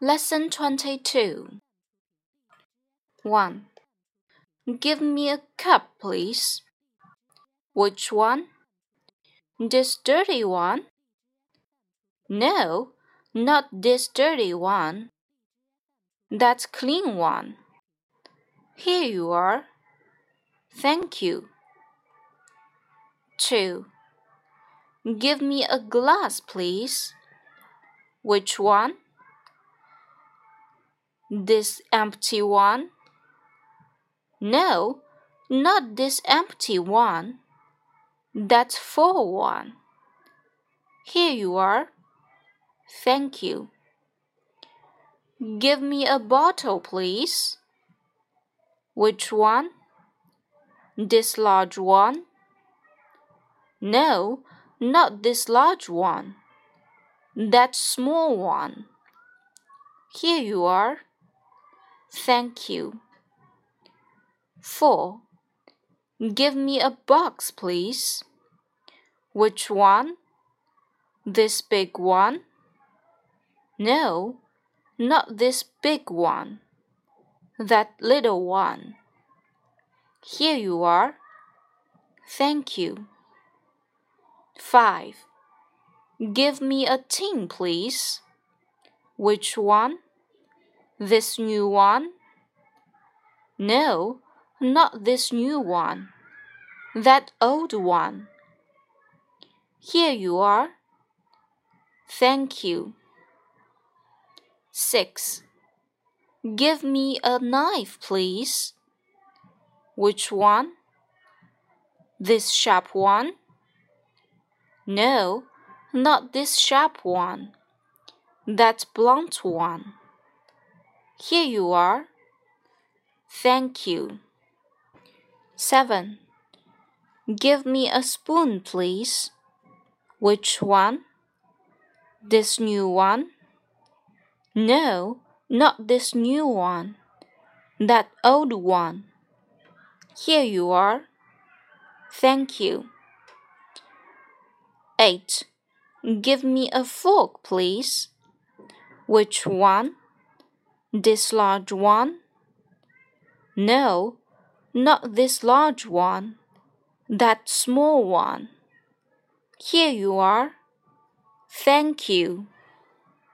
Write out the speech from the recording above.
Lesson 22 1. Give me a cup, please. Which one? This dirty one? No, not this dirty one. That clean one. Here you are. Thank you. 2. Give me a glass, please. Which one? This empty one? No, not this empty one. That full one. Here you are. Thank you. Give me a bottle, please. Which one? This large one? No, not this large one. That small one. Here you are. Thank you. 4. Give me a box, please. Which one? This big one? No, not this big one. That little one. Here you are. Thank you. 5. Give me a tin, please. Which one? This new one? No, not this new one. That old one. Here you are. Thank you. 6. Give me a knife, please. Which one? This sharp one? No, not this sharp one. That blunt one. Here you are. Thank you. 7. Give me a spoon, please. Which one? This new one? No, not this new one. That old one. Here you are. Thank you. 8. Give me a fork, please. Which one? This large one? No, not this large one. That small one. Here you are. Thank you.